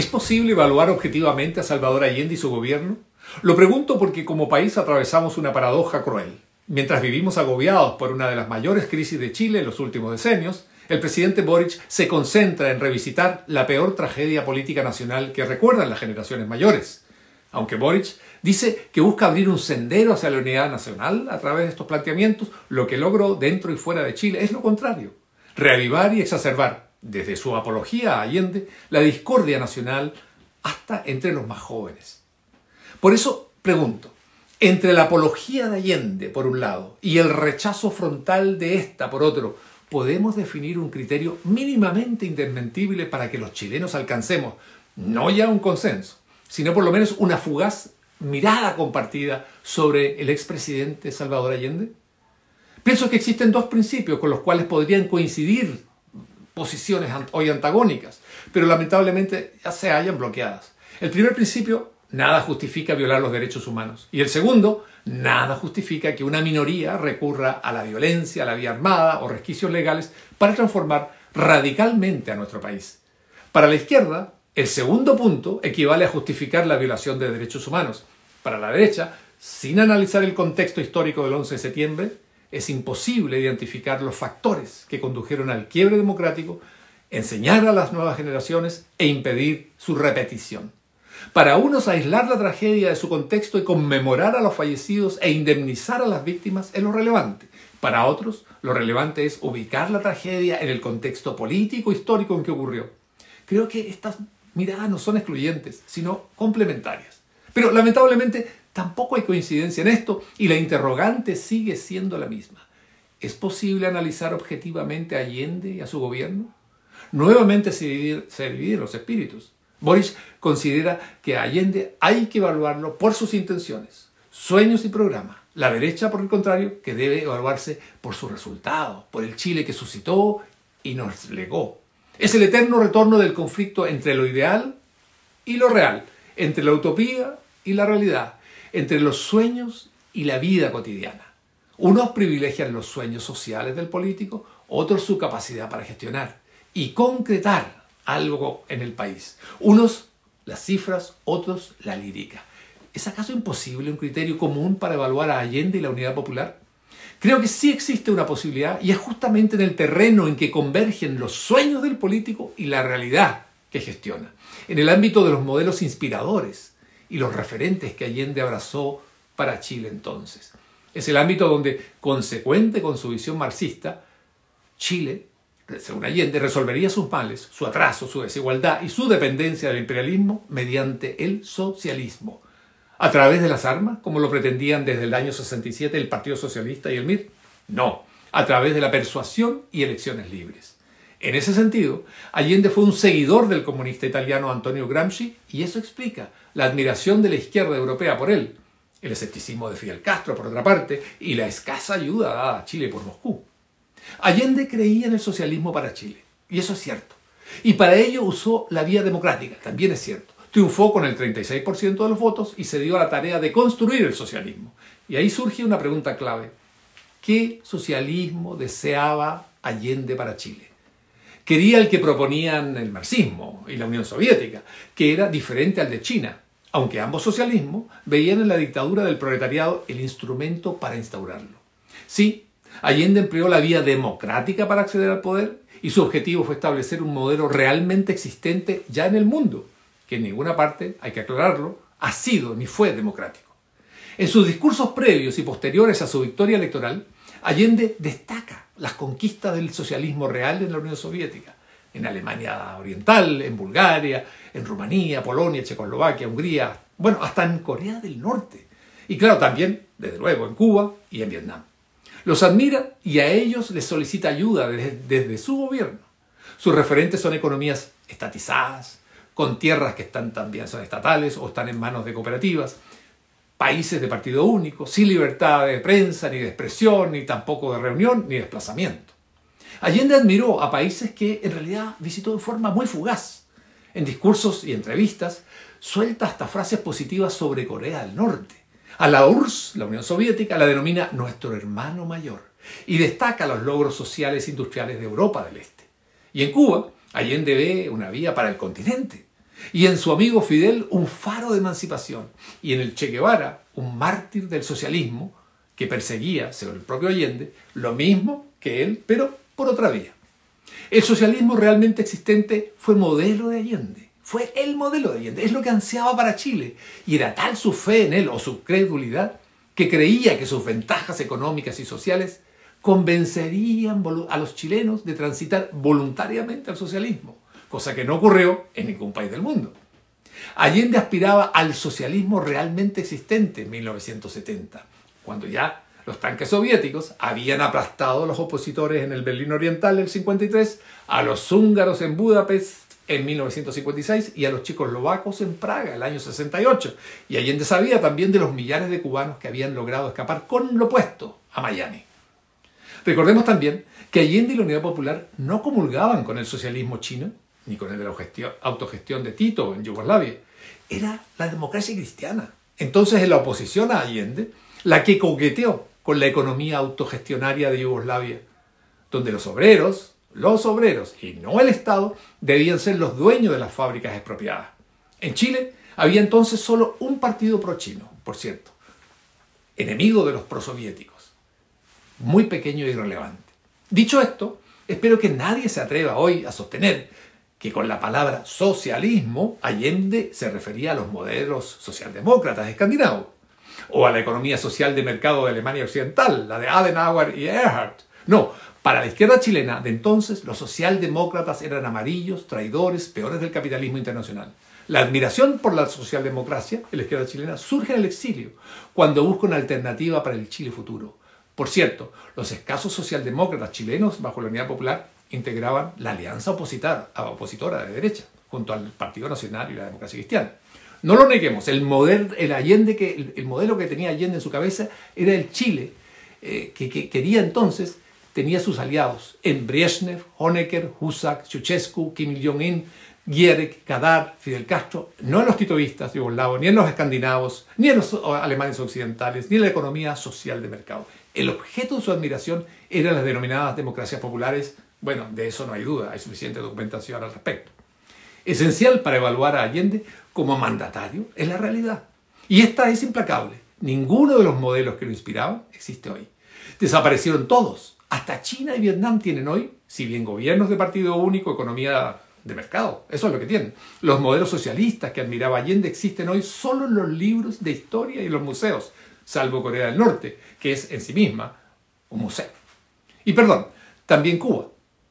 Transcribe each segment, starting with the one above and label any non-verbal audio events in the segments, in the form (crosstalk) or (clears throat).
¿Es posible evaluar objetivamente a Salvador Allende y su gobierno? Lo pregunto porque como país atravesamos una paradoja cruel. Mientras vivimos agobiados por una de las mayores crisis de Chile en los últimos decenios, el presidente Boric se concentra en revisitar la peor tragedia política nacional que recuerdan las generaciones mayores. Aunque Boric dice que busca abrir un sendero hacia la unidad nacional a través de estos planteamientos, lo que logró dentro y fuera de Chile es lo contrario, reavivar y exacerbar desde su apología a Allende, la discordia nacional hasta entre los más jóvenes. Por eso pregunto, entre la apología de Allende, por un lado, y el rechazo frontal de esta, por otro, ¿podemos definir un criterio mínimamente indesmentible para que los chilenos alcancemos no ya un consenso, sino por lo menos una fugaz mirada compartida sobre el expresidente Salvador Allende? Pienso que existen dos principios con los cuales podrían coincidir posiciones hoy antagónicas, pero lamentablemente ya se hayan bloqueadas. El primer principio, nada justifica violar los derechos humanos. Y el segundo, nada justifica que una minoría recurra a la violencia, a la vía armada o resquicios legales para transformar radicalmente a nuestro país. Para la izquierda, el segundo punto equivale a justificar la violación de derechos humanos. Para la derecha, sin analizar el contexto histórico del 11 de septiembre, es imposible identificar los factores que condujeron al quiebre democrático, enseñar a las nuevas generaciones e impedir su repetición. Para unos aislar la tragedia de su contexto y conmemorar a los fallecidos e indemnizar a las víctimas es lo relevante. Para otros, lo relevante es ubicar la tragedia en el contexto político histórico en que ocurrió. Creo que estas miradas no son excluyentes, sino complementarias. Pero lamentablemente Tampoco hay coincidencia en esto y la interrogante sigue siendo la misma. ¿Es posible analizar objetivamente a Allende y a su gobierno? Nuevamente se dividen, los espíritus. Boris considera que Allende hay que evaluarlo por sus intenciones, sueños y programas. La derecha, por el contrario, que debe evaluarse por su resultado, por el Chile que suscitó y nos legó. Es el eterno retorno del conflicto entre lo ideal y lo real, entre la utopía y la realidad, entre los sueños y la vida cotidiana. Unos privilegian los sueños sociales del político, otros su capacidad para gestionar y concretar algo en el país. Unos las cifras, otros la lírica. ¿Es acaso imposible un criterio común para evaluar a Allende y la unidad popular? Creo que sí existe una posibilidad y es justamente en el terreno en que convergen los sueños del político y la realidad que gestiona. En el ámbito de los modelos inspiradores, y los referentes que Allende abrazó para Chile entonces. Es el ámbito donde, consecuente con su visión marxista, Chile, según Allende, resolvería sus males, su atraso, su desigualdad y su dependencia del imperialismo mediante el socialismo. ¿A través de las armas, como lo pretendían desde el año 67 el Partido Socialista y el MIR? No, a través de la persuasión y elecciones libres. En ese sentido, Allende fue un seguidor del comunista italiano Antonio Gramsci y eso explica la admiración de la izquierda europea por él, el escepticismo de Fidel Castro por otra parte y la escasa ayuda dada a Chile por Moscú. Allende creía en el socialismo para Chile, y eso es cierto. Y para ello usó la vía democrática, también es cierto. Triunfó con el 36% de los votos y se dio a la tarea de construir el socialismo. Y ahí surge una pregunta clave. ¿Qué socialismo deseaba Allende para Chile? Quería el que proponían el marxismo y la Unión Soviética, que era diferente al de China, aunque ambos socialismos veían en la dictadura del proletariado el instrumento para instaurarlo. Sí, Allende empleó la vía democrática para acceder al poder y su objetivo fue establecer un modelo realmente existente ya en el mundo, que en ninguna parte, hay que aclararlo, ha sido ni fue democrático. En sus discursos previos y posteriores a su victoria electoral, Allende destaca las conquistas del socialismo real en la Unión Soviética, en Alemania Oriental, en Bulgaria, en Rumanía, Polonia, Checoslovaquia, Hungría, bueno, hasta en Corea del Norte. Y claro, también, desde luego, en Cuba y en Vietnam. Los admira y a ellos les solicita ayuda desde, su gobierno. Sus referentes son economías estatizadas, con tierras que están también son estatales o están en manos de cooperativas, países de partido único, sin libertad de prensa, ni de expresión, ni tampoco de reunión, ni desplazamiento. Allende admiró a países que en realidad visitó de forma muy fugaz. En discursos y entrevistas suelta hasta frases positivas sobre Corea del Norte. A la URSS, la Unión Soviética, la denomina nuestro hermano mayor y destaca los logros sociales e industriales de Europa del Este. Y en Cuba, Allende ve una vía para el continente y en su amigo Fidel un faro de emancipación, y en el Che Guevara un mártir del socialismo que perseguía, según el propio Allende, lo mismo que él, pero por otra vía. El socialismo realmente existente fue modelo de Allende, fue el modelo de Allende, es lo que ansiaba para Chile, y era tal su fe en él o su credulidad que creía que sus ventajas económicas y sociales convencerían a los chilenos de transitar voluntariamente al socialismo, cosa que no ocurrió en ningún país del mundo. Allende aspiraba al socialismo realmente existente en 1970, cuando ya los tanques soviéticos habían aplastado a los opositores en el Berlín Oriental en el 53, a los húngaros en Budapest en 1956 y a los checoslovacos en Praga el año 68. Y Allende sabía también de los millares de cubanos que habían logrado escapar con lo opuesto a Miami. Recordemos también que Allende y la Unidad Popular no comulgaban con el socialismo chino, ni con el de la autogestión de Tito en Yugoslavia. Era la democracia cristiana. Entonces, en la oposición a Allende, la que coqueteó con la economía autogestionaria de Yugoslavia, donde los obreros, los obreros y no el Estado debían ser los dueños de las fábricas expropiadas. En Chile había entonces solo un partido pro-chino, por cierto, enemigo de los prosoviéticos muy pequeño e irrelevante. Dicho esto, espero que nadie se atreva hoy a sostener que con la palabra socialismo Allende se refería a los modelos socialdemócratas escandinavos o a la economía social de mercado de Alemania Occidental, la de Adenauer y Erhard. No, para la izquierda chilena de entonces los socialdemócratas eran amarillos, traidores, peores del capitalismo internacional. La admiración por la socialdemocracia en la izquierda chilena surge en el exilio, cuando busca una alternativa para el Chile futuro. Por cierto, los escasos socialdemócratas chilenos bajo la Unidad Popular integraban la alianza opositora de derecha, junto al Partido Nacional y la Democracia Cristiana. No lo neguemos, el, el, Allende que, el, modelo que tenía Allende en su cabeza era el Chile eh, que, quería entonces, tenía sus aliados en Brezhnev, Honecker, Husak, Ceausescu, Kim Il-jong-un, Gierek, Kadar, Fidel Castro, no en los titovistas yugoslavos, ni en los escandinavos, ni en los alemanes occidentales, ni en la economía social de mercado. El objeto de su admiración eran las denominadas democracias populares. Bueno, de eso no hay duda, hay suficiente documentación al respecto. Esencial para evaluar a Allende como mandatario es la realidad. Y esta es implacable. Ninguno de los modelos que lo inspiraban existe hoy. Desaparecieron todos. Hasta China y Vietnam tienen hoy, si bien gobiernos de partido único, economía de mercado. Eso es lo que tienen. Los modelos socialistas que admiraba Allende existen hoy solo en los libros de historia y los museos salvo Corea del Norte, que es en sí misma un museo. Y perdón, también Cuba,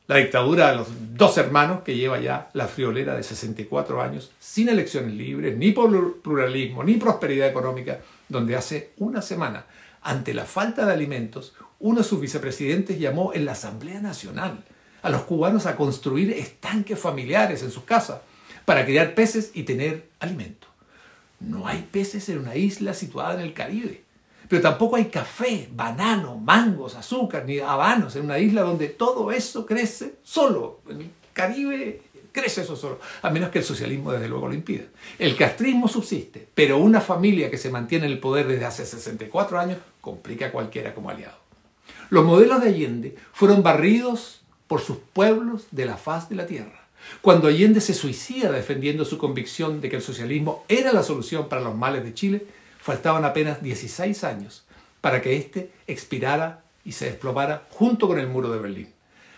la dictadura de los dos hermanos que lleva ya la friolera de 64 años, sin elecciones libres, ni pluralismo, ni prosperidad económica, donde hace una semana, ante la falta de alimentos, uno de sus vicepresidentes llamó en la Asamblea Nacional a los cubanos a construir estanques familiares en sus casas para criar peces y tener alimento. No hay peces en una isla situada en el Caribe. Pero tampoco hay café, banano, mangos, azúcar, ni habanos en una isla donde todo eso crece solo. En el Caribe crece eso solo, a menos que el socialismo desde luego lo impida. El castrismo subsiste, pero una familia que se mantiene en el poder desde hace 64 años complica a cualquiera como aliado. Los modelos de Allende fueron barridos por sus pueblos de la faz de la tierra. Cuando Allende se suicida defendiendo su convicción de que el socialismo era la solución para los males de Chile, faltaban apenas 16 años para que éste expirara y se desplomara junto con el muro de Berlín.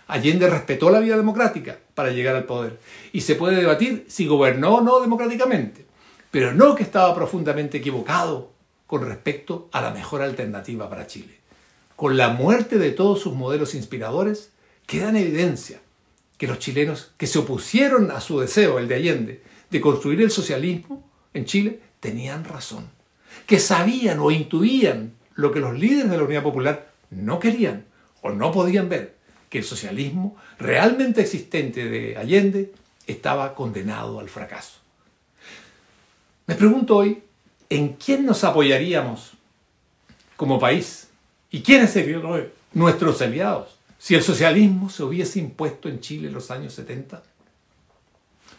Allende respetó la vida democrática para llegar al poder y se puede debatir si gobernó o no democráticamente, pero no que estaba profundamente equivocado con respecto a la mejor alternativa para Chile. Con la muerte de todos sus modelos inspiradores, queda en evidencia que los chilenos que se opusieron a su deseo, el de Allende, de construir el socialismo en Chile, tenían razón que sabían o intuían lo que los líderes de la Unidad Popular no querían o no podían ver, que el socialismo realmente existente de Allende estaba condenado al fracaso. Me pregunto hoy, ¿en quién nos apoyaríamos como país? ¿Y quiénes serían nuestros aliados si el socialismo se hubiese impuesto en Chile en los años 70?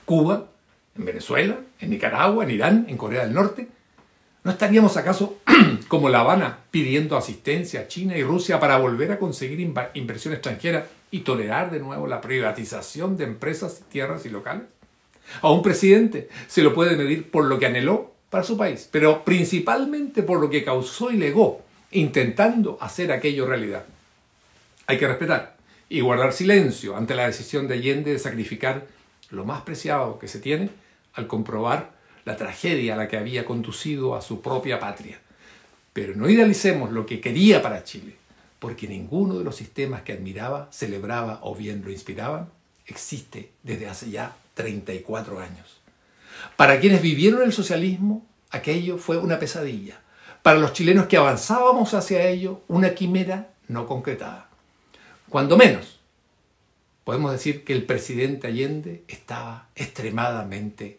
¿Cuba? ¿En Venezuela? ¿En Nicaragua? ¿En Irán? ¿En Corea del Norte? ¿No estaríamos acaso (clears throat) como La Habana pidiendo asistencia a China y Rusia para volver a conseguir inversión extranjera y tolerar de nuevo la privatización de empresas, tierras y locales? A un presidente se lo puede medir por lo que anheló para su país, pero principalmente por lo que causó y legó, intentando hacer aquello realidad. Hay que respetar y guardar silencio ante la decisión de Allende de sacrificar lo más preciado que se tiene al comprobar la tragedia a la que había conducido a su propia patria. Pero no idealicemos lo que quería para Chile, porque ninguno de los sistemas que admiraba, celebraba o bien lo inspiraban existe desde hace ya 34 años. Para quienes vivieron el socialismo, aquello fue una pesadilla. Para los chilenos que avanzábamos hacia ello, una quimera no concretada. Cuando menos, podemos decir que el presidente Allende estaba extremadamente